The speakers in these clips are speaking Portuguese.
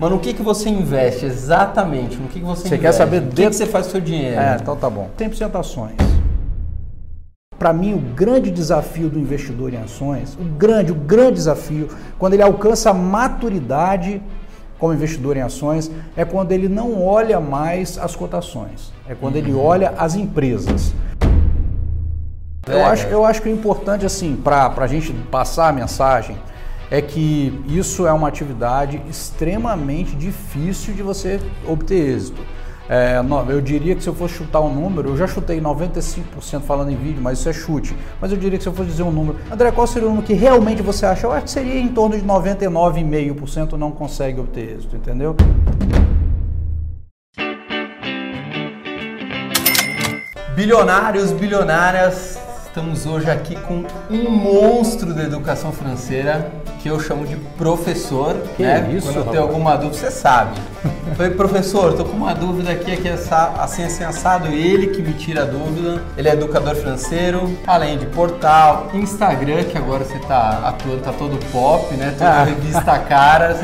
Mas no que, que você investe exatamente? No que, que você Você investe? quer saber O que, que você faz com o seu dinheiro? É, então tá bom. 100% ações. Para mim, o grande desafio do investidor em ações, o grande, o grande desafio, quando ele alcança a maturidade como investidor em ações, é quando ele não olha mais as cotações, é quando ele olha as empresas. Eu É, acho, cara. eu acho que o importante, assim, para a gente passar a mensagem, é que isso é uma atividade extremamente difícil de você obter êxito. É, eu diria que se eu fosse chutar um número, eu já chutei 95% falando em vídeo, mas isso é chute. Mas eu diria que se eu fosse dizer um número, André, qual seria o número que realmente você acha? Eu acho que seria em torno de 99,5% não consegue obter êxito, entendeu? Bilionários, bilionárias, estamos hoje aqui com um monstro da educação financeira que eu chamo de professor. Que né? isso, Quando eu tenho alguma dúvida, você sabe. Falei, professor, tô com uma dúvida aqui, aqui assa- assim, assim, assado. Ele que me tira a dúvida. Ele é educador financeiro, além de portal, Instagram, que agora você tá atuando, tá todo pop, né? Toda Ah. revista Caras.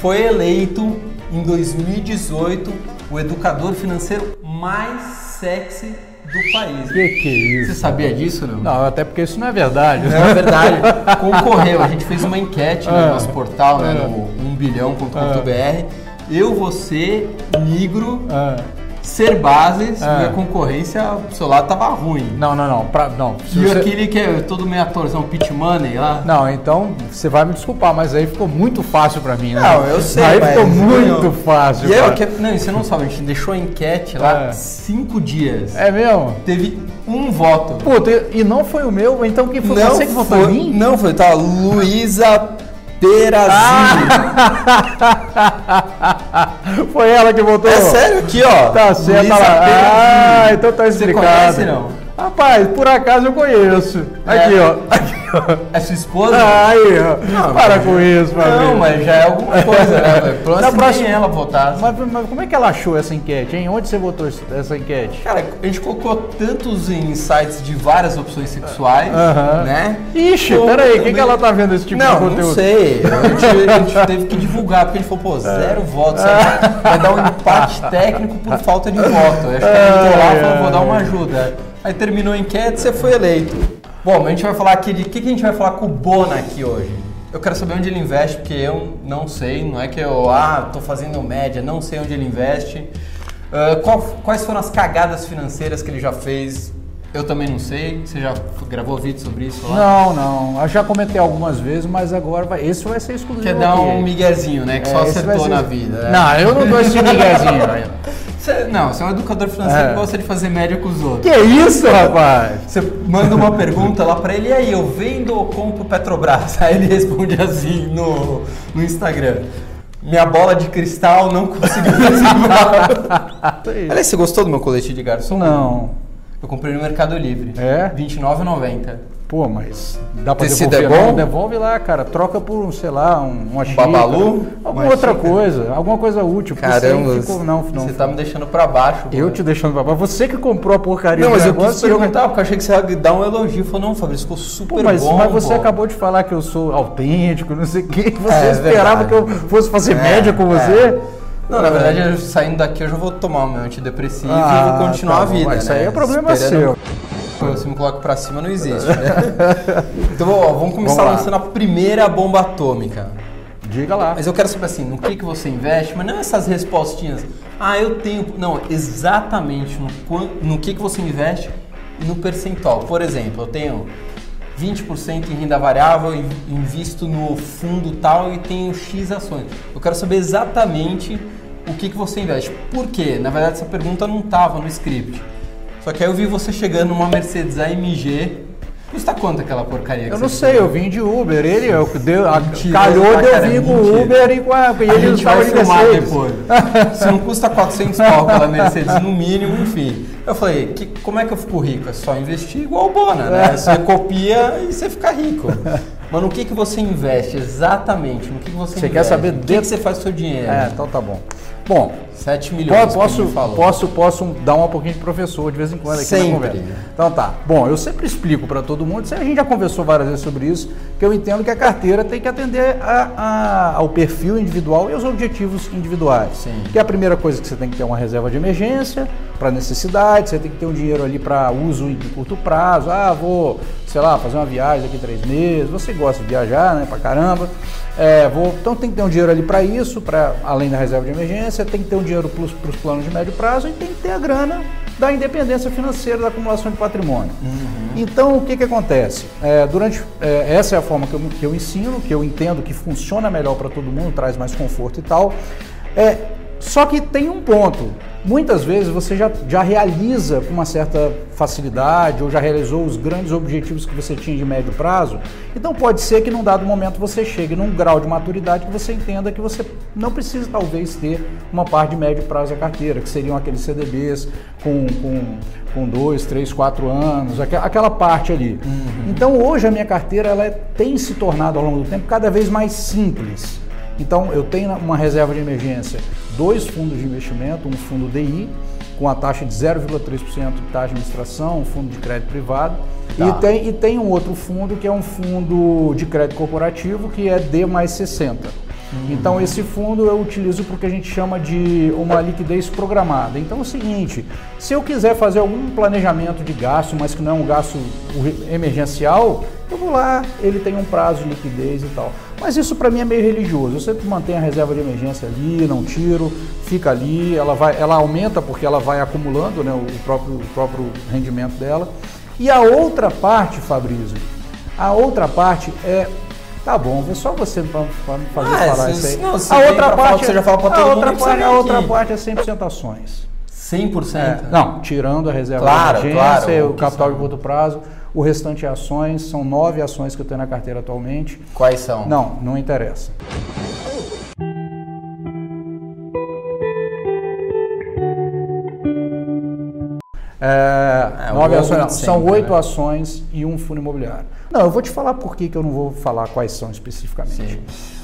Foi eleito em 2018 o educador financeiro mais sexy do país. Que que é Você isso? sabia disso, não? Não, até porque isso não é verdade. Não, é verdade. Concorreu. A gente fez uma enquete no Ah. nosso portal, né, Ah. no 1bilhão.com.br. Eu, você, Nigro, Ah. Ser Bases, Ah. minha concorrência, o seu lado tava ruim. Não, não, não. Pra, não. Se E você- aquele que é todo meio atorzão, Pit Money lá. Não, então você vai me desculpar, mas aí ficou muito fácil pra mim, né? Não, eu sei, Aí ficou muito ganhou. fácil. E eu, cara. que, não, e você não sabe, a gente deixou a enquete lá É. cinco dias. É mesmo? Teve um voto. Puta, e não foi o meu, então quem foi você que votou foi, em mim? Não foi, tá? Luísa Perazzi. foi ela que votou. É sério aqui, ó. Tá certo, tá lá. Ah, então tá Você explicado. conhece, não? Rapaz, por acaso eu conheço. Aqui, É. ó. É sua esposa? Ó. Não, Para mas- com isso, Não, Fabrício. mas já é alguma coisa, né? menos próxima- ela votasse. Mas, mas como é que ela achou essa enquete, hein? Onde você votou essa enquete? Cara, a gente colocou tantos sites de várias opções sexuais, Aham. né? Ixi, Como peraí, também- quem que ela tá vendo esse tipo de não, conteúdo? não sei. A gente, a gente teve que divulgar, porque a gente falou, pô, zero votos. sabe? Vai dar um empate técnico por falta de voto. Eu acho que a gente lá e falou, vou dar uma ajuda. Aí terminou a enquete você foi eleito. Bom, mas a gente vai falar aqui de. O que, que a gente vai falar com o Bona aqui hoje? Eu quero saber onde ele investe, porque eu não sei. Não é que eu, ah, tô fazendo média, não sei onde ele investe. Ah, qual- quais foram as cagadas financeiras que ele já fez? Eu também não sei. Você já gravou vídeo sobre isso lá? Não, não. Eu já comentei algumas vezes, mas agora vai. Esse vai ser exclusivo. Quer dar aqui. um miguezinho, né? Que É, só acertou ser- na vida. né? Não, eu não dou esse miguezinho Você, não, você é um educador financeiro É. que gosta de fazer média com os outros. Que isso, rapaz? Você manda uma pergunta lá pra ele, e aí, eu vendo ou compro Petrobras? Aí ele responde assim no, no Instagram. Minha bola de cristal não conseguiu reservar. Aliás, você gostou do meu colete de garçom? Não. Eu comprei no Mercado Livre. É? R$29,90. Pô, mas dá pra Tecido devolver? é bom? Não, devolve lá, cara. Troca por, sei lá, um, uma xícara. babalu? Alguma Uma outra xícara? coisa. Alguma coisa útil. isso Caramba, ficou- não, não. você tá me deixando pra baixo. Eu mano. te deixando pra baixo. Você que comprou a porcaria Não, mas eu quis você perguntar, porque eu achei que você ia dar um elogio. Falou, não, Fabrício, ficou super Pô, mas, bom. mas você pô. acabou de falar que eu sou autêntico, não sei o quê. Você É, esperava verdade. que eu fosse fazer É, média com é. você? Não, na verdade, saindo daqui eu já vou tomar o meu antidepressivo Ah, e vou continuar tá a vida. mas isso né? aí é problema Esperando- seu. Pô, Você me coloca pra cima, não existe. né? então, ó, vamos começar Vamos lançando a primeira bomba atômica. Diga lá. Mas eu quero saber assim, no que, que você investe, mas não essas respostinhas. Ah, eu tenho. Não, exatamente no, no que, que você investe e no percentual. Por exemplo, eu tenho 20% em renda variável, in- invisto no fundo tal e tenho X ações. Eu quero saber exatamente o que, que você investe. Por quê? Na verdade, essa pergunta não estava no script. Só que aí eu vi você chegando numa Mercedes AMG. Custa quanto aquela porcaria que Eu não sei, eu vim de Uber, ele eu, deu, a, Mentira, calhou de eu vir com o Uber e, com a, e ele gente estava vai de Mercedes. depois. Se não custa 400 pau aquela Mercedes no mínimo, enfim. Eu falei, que, como é que eu fico rico? É só investir igual o Bona, né? Você copia e você fica rico. Mas no que, que você investe exatamente? No que, que você, Você quer investe? saber O que, de- que você faz com o seu dinheiro? É, então tá bom. Bom, 7 milhões. Posso, posso, posso dar um pouquinho de professor de vez em quando aqui sempre. na conversa. Então tá. Bom, eu sempre explico para todo mundo, a gente já conversou várias vezes sobre isso, que eu entendo que a carteira tem que atender a, a, ao perfil individual e aos objetivos individuais. Sim. Que é a primeira coisa que você tem que ter uma reserva de emergência para necessidade, você tem que ter um dinheiro ali para uso de curto prazo. Ah, vou, sei lá, fazer uma viagem daqui três meses. Você gosta de viajar, né, para caramba. É, vou, então tem que ter um dinheiro ali para isso, para além da reserva de emergência, tem que ter um dinheiro para os planos de médio prazo e tem que ter a grana da independência financeira da acumulação de patrimônio. Uhum. Então, o que, que acontece? É, durante é, essa é a forma que eu, que eu ensino, que eu entendo que funciona melhor para todo mundo, traz mais conforto e tal. É, só que tem um ponto. Muitas vezes você já, já realiza com uma certa facilidade ou já realizou os grandes objetivos que você tinha de médio prazo. Então pode ser que num dado momento você chegue num grau de maturidade que você entenda que você não precisa talvez ter uma parte de médio prazo da carteira, que seriam aqueles CDBs com, com, com dois, três, quatro anos, aquela parte ali. Uhum. Então hoje a minha carteira ela é, tem se tornado ao longo do tempo cada vez mais simples. Então eu tenho uma reserva de emergência, dois fundos de investimento, um fundo DI com a taxa de 0,3% de taxa de administração, um fundo de crédito privado, tá. e, tem, e tem um outro fundo que é um fundo de crédito corporativo que é D mais 60. Uhum. Então esse fundo eu utilizo porque a gente chama de uma liquidez programada. Então é o seguinte, se eu quiser fazer algum planejamento de gasto, mas que não é um gasto emergencial, eu vou lá, ele tem um prazo de liquidez e tal. Mas isso para mim é meio religioso. Eu sempre mantenho a reserva de emergência ali, não tiro, fica ali, ela vai, ela aumenta porque ela vai acumulando né, o, próprio, o próprio rendimento dela. E a outra parte, Fabrício, a outra parte é Tá bom, é só você para me fazer ah, falar isso aí. Não, a outra parte, você já fala para todo a outra mundo parte, A outra parte é 100% ações. 100%? É, não, tirando a reserva claro, de emergência, claro, o capital de curto prazo. O restante é ações, são nove ações que eu tenho na carteira atualmente. Quais são? Não, não interessa. É, é, nove ações, são oito né? ações e um fundo imobiliário. Não, eu vou te falar por que, que eu não vou falar quais são especificamente. Sim.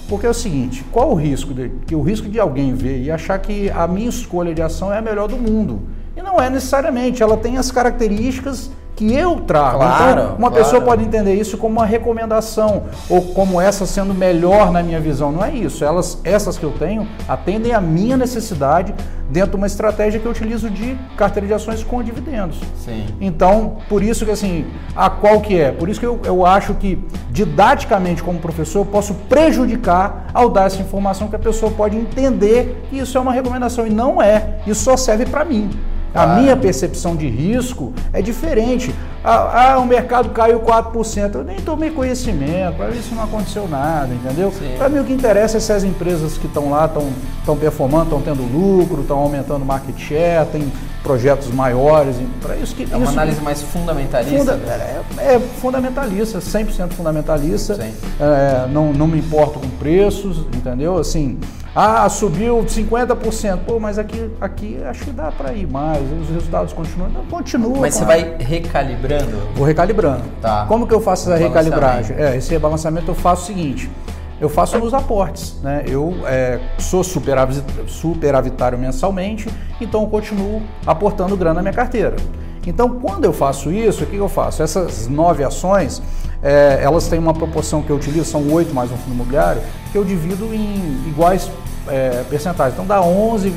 Porque é o seguinte, qual o risco? De, que o risco de alguém ver e achar que a minha escolha de ação é a melhor do mundo. E não é necessariamente, ela tem as características que eu trago. Claro, então, uma claro. pessoa pode entender isso como uma recomendação ou como essa sendo melhor na minha visão. Não é isso. Elas, essas que eu tenho atendem a minha necessidade dentro de uma estratégia que eu utilizo de carteira de ações com dividendos. Sim. Então, por isso que assim, a qual que é? Por isso que eu, eu acho que didaticamente como professor eu posso prejudicar ao dar essa informação que a pessoa pode entender que isso é uma recomendação e não é. Isso só serve para mim. A minha percepção de risco é diferente. Ah, ah, o mercado caiu 4%. Eu nem tomei conhecimento, para isso não aconteceu nada, entendeu? Para mim o que interessa é se as empresas que estão lá estão performando, estão tendo lucro, estão aumentando market share, tem projetos maiores. Para isso que é uma isso, análise mais fundamentalista. Funda, é, é, fundamentalista, 100% fundamentalista. É, não, não me importo com preços, entendeu? Assim, ah, subiu 50%. Pô, mas aqui, aqui acho que dá para ir mais. Os resultados continuam. Não, continua. Mas você vai recalibrando? Vou recalibrando. Tá. Como que eu faço essa recalibragem? É, esse rebalanceamento eu faço o seguinte. Eu faço nos aportes, né? Eu é, sou superavitário mensalmente, então eu continuo aportando grana na minha carteira. Então, quando eu faço isso, o que eu faço? Essas nove ações, é, elas têm uma proporção que eu utilizo, são oito mais um fundo imobiliário, que eu divido em iguais é. Então dá 11,11%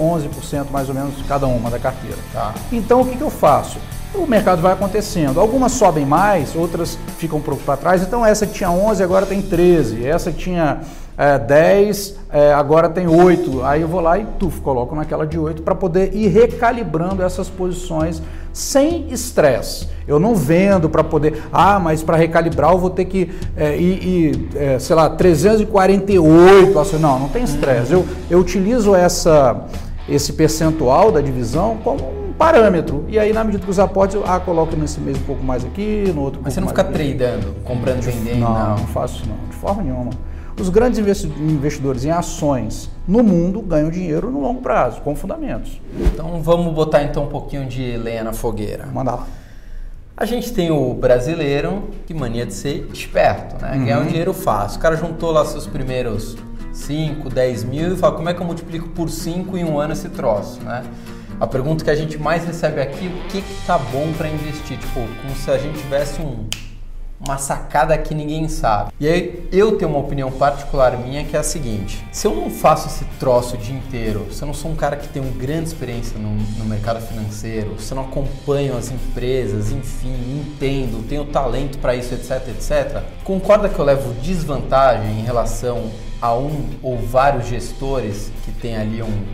,11 mais ou menos cada uma da carteira. Tá. Então o que, que eu faço? O mercado vai acontecendo. Algumas sobem mais, outras ficam um pouco para trás. Então essa que tinha 11 agora tem 13. Essa que tinha é, 10, é, agora tem 8. Aí eu vou lá e tuf, coloco naquela de 8 para poder ir recalibrando essas posições sem estresse. Eu não vendo para poder, ah, mas para recalibrar eu vou ter que é, ir, é, sei lá, 348. Assim, não, não tem estresse. Eu, eu utilizo essa, esse percentual da divisão como um parâmetro. E aí, na medida que os aportes, eu ah, coloco nesse mês um pouco mais aqui, no outro Mas você não fica tradando, comprando vendendo? Não, não, não faço não, de forma nenhuma. Os grandes investidores em ações no mundo ganham dinheiro no longo prazo, com fundamentos. Então vamos botar então um pouquinho de lenha na fogueira. Manda lá. A gente tem o brasileiro, que mania de ser esperto, né? Uhum. Ganhar um dinheiro fácil. O cara juntou lá seus primeiros 5, 10 mil e fala como é que eu multiplico por 5 em um ano esse troço, né? A pergunta que a gente mais recebe aqui, o que que tá bom para investir? Tipo, como se a gente tivesse um uma sacada que ninguém sabe. E aí eu tenho uma opinião particular minha que é a seguinte: se eu não faço esse troço o dia inteiro, se eu não sou um cara que tem uma grande experiência no, no mercado financeiro, se eu não acompanho as empresas, enfim, entendo, tenho talento para isso, etc, etc, concorda que eu levo desvantagem em relação a um ou vários gestores que tem ali um,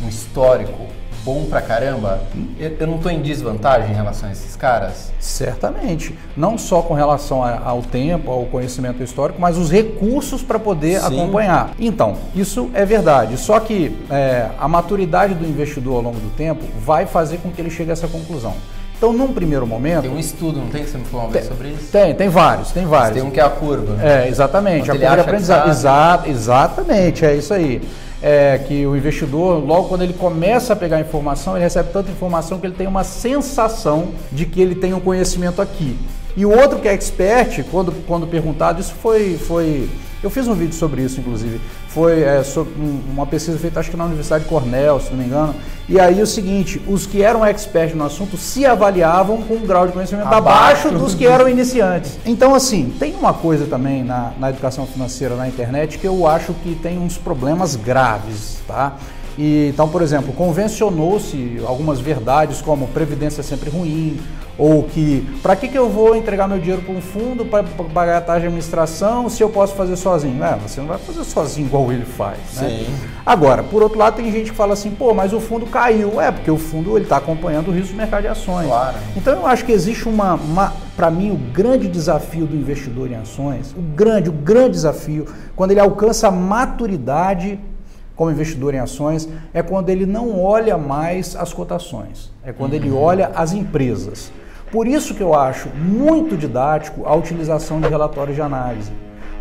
um histórico bom pra caramba, eu não estou em desvantagem em relação a esses caras? Certamente. Não só com relação ao tempo, ao conhecimento histórico, mas os recursos para poder Sim. acompanhar. Então, isso é verdade. Só que é, a maturidade do investidor ao longo do tempo vai fazer com que ele chegue a essa conclusão. Então, num primeiro momento. Tem um estudo, não tem que você me falou tem, sobre isso? Tem, tem vários, tem vários. Mas tem um que é a curva. Né? É, exatamente. Quando a curva de aprendizado. Exa exatamente, é isso aí é, que o investidor, logo quando ele começa a pegar informação, ele recebe tanta informação que ele tem uma sensação de que ele tem um conhecimento aqui. E o outro que é expert, quando, quando perguntado, isso foi, foi. Eu fiz um vídeo sobre isso, inclusive. Foi é, sobre uma pesquisa feita, acho que na Universidade de Cornell, se não me engano. E aí o seguinte: os que eram experts no assunto se avaliavam com um grau de conhecimento abaixo, abaixo dos que eram iniciantes. Então, assim, tem uma coisa também na, na educação financeira na internet que eu acho que tem uns problemas graves, tá? E, então, por exemplo, convencionou-se algumas verdades como previdência é sempre ruim, ou que para que, que eu vou entregar meu dinheiro para um fundo para pagar a taxa de administração se eu posso fazer sozinho? É, você não vai fazer sozinho igual ele faz. Né? Agora, por outro lado, tem gente que fala assim, pô, mas o fundo caiu. É, porque o fundo está acompanhando o risco do mercado de ações. Claro. Então eu acho que existe uma, uma para mim, o grande desafio do investidor em ações, o grande, o grande desafio, quando ele alcança a maturidade como investidor em ações é quando ele não olha mais as cotações, é quando uhum. ele olha as empresas. Por isso que eu acho muito didático a utilização de relatórios de análise.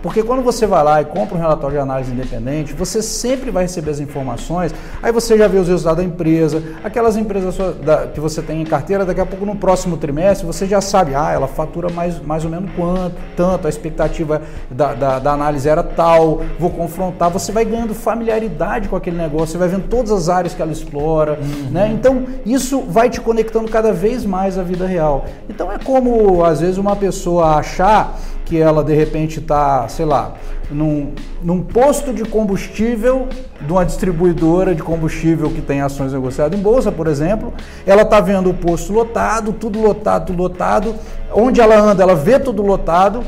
Porque quando você vai lá e compra um relatório de análise independente, você sempre vai receber as informações, aí você já vê os resultados da empresa, aquelas empresas que você tem em carteira, daqui a pouco no próximo trimestre você já sabe, ah, ela fatura mais, mais ou menos quanto, tanto, a expectativa da, da, da análise era tal, vou confrontar, você vai ganhando familiaridade com aquele negócio, você vai vendo todas as áreas que ela explora, uhum. né? Então isso vai te conectando cada vez mais à vida real. Então é como às vezes uma pessoa achar que ela de repente está, sei lá, num, num posto de combustível de uma distribuidora de combustível que tem ações negociadas em bolsa, por exemplo, ela está vendo o posto lotado, tudo lotado, tudo lotado, onde ela anda, ela vê tudo lotado.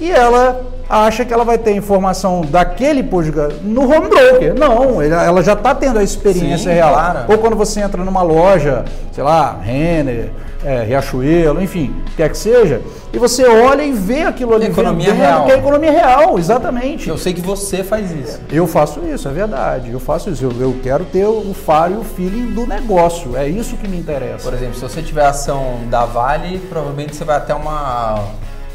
E ela acha que ela vai ter informação daquele posto no home broker. Não, ela já está tendo a experiência Sim, real. Claro. Ou quando você entra numa loja, sei lá, Renner, é, Riachuelo, enfim, quer que seja, e você olha e vê aquilo ali. Economia real. Que é economia real, exatamente. Eu sei que você faz isso. Eu faço isso, é verdade. Eu faço isso. Eu, eu quero ter o faro e o feeling do negócio. É isso que me interessa. Por exemplo, se você tiver ação da Vale, provavelmente você vai até uma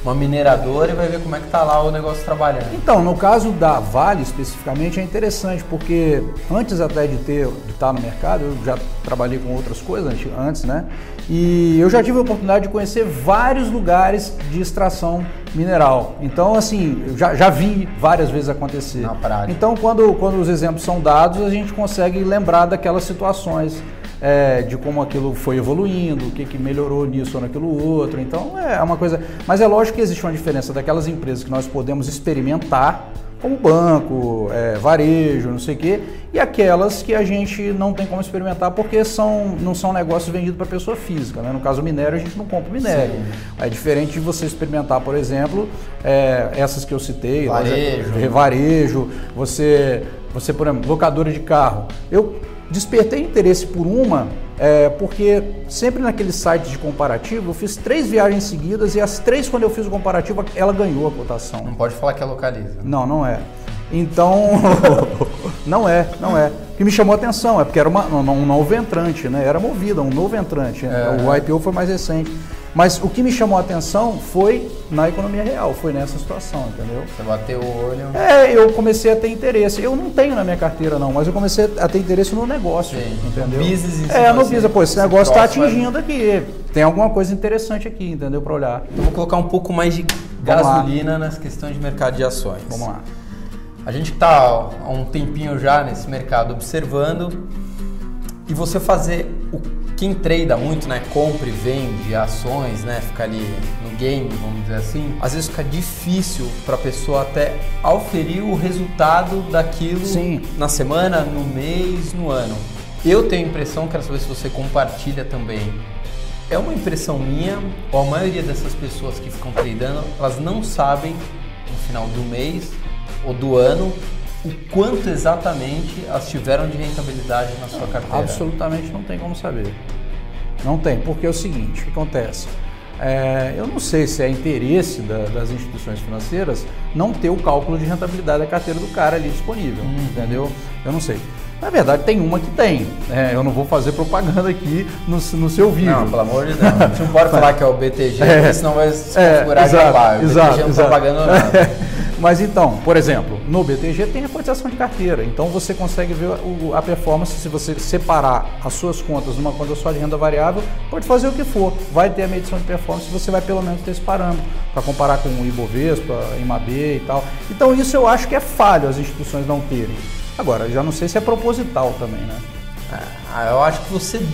uma mineradora e vai ver como é que está lá o negócio trabalhando. Então, no caso da Vale especificamente é interessante, porque antes até de ter de estar no mercado, eu já trabalhei com outras coisas antes, né? E eu já tive a oportunidade de conhecer vários lugares de extração mineral. Então, assim, eu já, já vi várias vezes acontecer. Na prática. Então, quando, quando os exemplos são dados, a gente consegue lembrar daquelas situações é, de como aquilo foi evoluindo, o que, que melhorou nisso ou naquilo outro. Então é uma coisa. Mas é lógico que existe uma diferença daquelas empresas que nós podemos experimentar, como banco, é, varejo, não sei o quê, e aquelas que a gente não tem como experimentar porque são, não são negócios vendidos para pessoa física. Né? No caso minério, a gente não compra minério. Sim. É diferente de você experimentar, por exemplo, é, essas que eu citei, varejo, loja, varejo você, você, por exemplo, locadora de carro. Eu despertei interesse por uma é, porque sempre naqueles sites de comparativo eu fiz três viagens seguidas e as três quando eu fiz o comparativo ela ganhou a cotação. Não pode falar que é localiza. Não, não é. Então, não é, não é. O que me chamou a atenção é porque era uma, um novo entrante, né? Era movida, um novo entrante. É. O IPO foi mais recente. Mas o que me chamou a atenção foi na economia real, foi nessa situação, entendeu? Você bateu o olho. É, eu comecei a ter interesse. Eu não tenho na minha carteira, não, mas eu comecei a ter interesse no negócio. Sim. Entendeu? No business É, no business. Pô, esse, esse negócio está atingindo aqui. Tem alguma coisa interessante aqui, entendeu? Para olhar. Então vou colocar um pouco mais de gasolina nas questões de mercado de ações. Vamos lá. A gente está há um tempinho já nesse mercado observando e você fazer o quem trada muito, né, compra e vende ações, né, fica ali no game, vamos dizer assim, às vezes fica difícil para a pessoa até auferir o resultado daquilo Sim. na semana, no mês, no ano. Eu tenho a impressão, quero saber se você compartilha também. É uma impressão minha, ou a maioria dessas pessoas que ficam tradando, elas não sabem no final do mês ou do ano o quanto exatamente elas tiveram de rentabilidade na sua carteira. Absolutamente não tem como saber. Não tem, porque é o seguinte, o que acontece? É, eu não sei se é interesse da, das instituições financeiras não ter o cálculo de rentabilidade da carteira do cara ali disponível, Uhum. entendeu? Eu não sei. Na verdade, tem uma que tem. né? eu não vou fazer propaganda aqui no, no seu vídeo. Não, pelo amor de Deus. Não pode falar que é o BTG, É. senão vai se É, configurar de exato, lá. O exato, BTG não exato. está pagando nada. Mas então, por exemplo, no BTG tem a cotização de carteira. Então você consegue ver a performance se você separar as suas contas numa conta só de renda variável, pode fazer o que for. Vai ter a medição de performance, você vai pelo menos ter esse parâmetro para comparar com o Ibovespa, IMAB e tal. Então isso eu acho que é falho as instituições não terem. Agora, já não sei se é proposital também, né? Ah, eu acho que você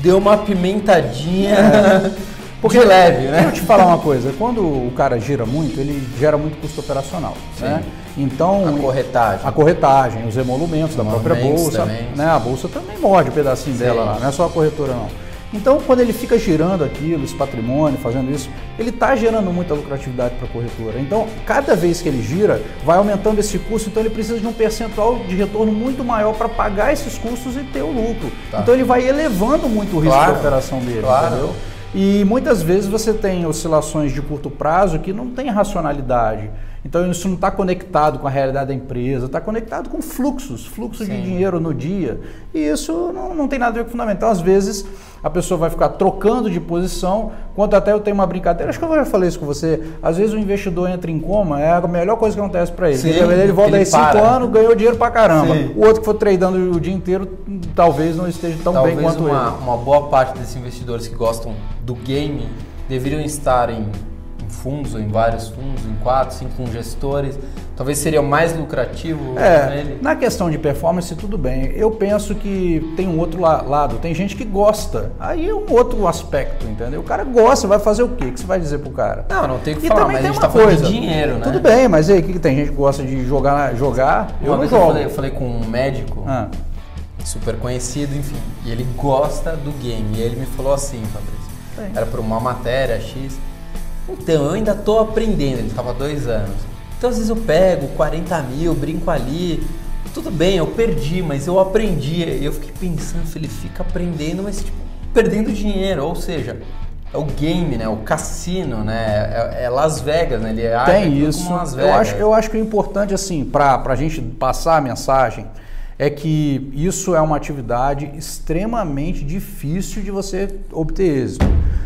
deu uma pimentadinha de leve, Deixa eu né? te falar uma coisa, quando o cara gira muito, ele gera muito custo operacional, Sim. né? Então, A corretagem. a corretagem, os emolumentos da própria bolsa, também. né? A bolsa também morde um pedacinho Sim. dela lá, não é só a corretora não. Então, quando ele fica girando aquilo, esse patrimônio, fazendo isso, ele está gerando muita lucratividade para a corretora. Então, cada vez que ele gira, vai aumentando esse custo, então ele precisa de um percentual de retorno muito maior para pagar esses custos e ter o lucro. Tá. Então, ele vai elevando muito o risco Claro. da operação dele, Claro. entendeu? E muitas vezes você tem oscilações de curto prazo que não tem racionalidade. Então isso não está conectado com a realidade da empresa, está conectado com fluxos, fluxo de Sim. dinheiro no dia. E isso não, não tem nada a ver com fundamento. Então, às vezes, a pessoa vai ficar trocando de posição, quanto até eu tenho uma brincadeira, acho que eu já falei isso com você. Às vezes o investidor entra em coma, é a melhor coisa que acontece para ele. Sim, ele, ele volta aí cinco para. anos, ganhou dinheiro pra caramba. Sim. O outro que for tradando o dia inteiro, talvez não esteja tão Talvez bem quanto uma, ele. uma boa parte desses investidores que gostam do game deveriam estar em fundos ou em vários fundos, em quatro, cinco com gestores. Talvez seria mais lucrativo É, na questão de performance, tudo bem. Eu penso que tem um outro la- lado. Tem gente que gosta. Aí é um outro aspecto, entendeu? O cara gosta, vai fazer o quê? O que você vai dizer pro cara? Não, não tem o que E falar, mas a gente uma tá falando coisa. de dinheiro, né? Tudo bem, mas aí, o que, que tem gente que gosta de jogar? jogar? Uma eu não vez eu jogo. falei, eu falei com um médico Ah, super conhecido, enfim, e ele gosta do game. E ele me falou assim, Fabrício, era para uma matéria X. Então, eu ainda tô aprendendo, ele estava dois anos. Então, às vezes eu pego 40 mil, brinco ali. Tudo bem, eu perdi, mas eu aprendi. Eu fiquei pensando, ele fica aprendendo, mas tipo, perdendo dinheiro. Ou seja, é o game, né? O cassino, né? É, é Las Vegas, né? Ele age tem aquilo isso. Eu Vegas. acho, eu acho que o importante, assim, para a gente passar a mensagem, é que isso é uma atividade extremamente difícil de você obter êxito.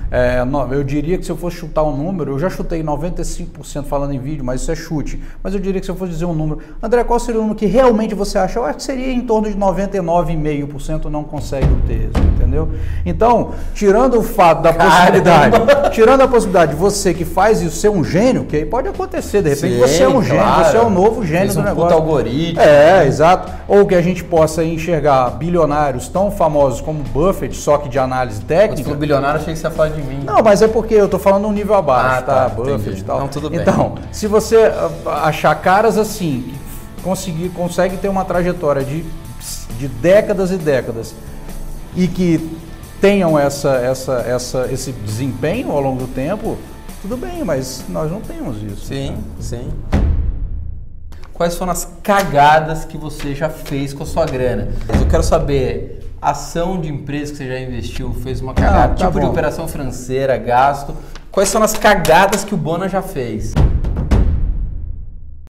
É, eu diria que se eu fosse chutar um número, eu já chutei 95% falando em vídeo, mas isso é chute. Mas eu diria que se eu fosse dizer um número, André, qual seria o número que realmente você acha? Eu acho que seria em torno de 99,5% não consegue obter êxito, entendeu? Então, tirando o fato da Caramba! possibilidade, tirando a possibilidade de você que faz isso ser um gênio, que aí pode acontecer, de repente Sim, você é um gênio, claro. você é o novo gênio Fez do um puta negócio. algoritmo. É, exato. Ou que a gente possa enxergar bilionários tão famosos como Buffett, só que de análise técnica. você falou bilionário, achei que você ia falar de mim. Não, mas é porque eu tô falando um nível abaixo, Ah, tá? tá, Buffett entendi. e tal. Não, tudo bem. Então, se você ah, achar caras assim, conseguir, consegue ter uma trajetória de, de décadas e décadas e que tenham essa, essa, essa, esse desempenho ao longo do tempo, tudo bem, mas nós não temos isso. Sim, sim. Quais foram as cagadas que você já fez com a sua grana? Eu quero saber, ação de empresa que você já investiu, fez uma cagada, Ah, tá tipo de bom. operação financeira, gasto. Quais são as cagadas que o Bona já fez?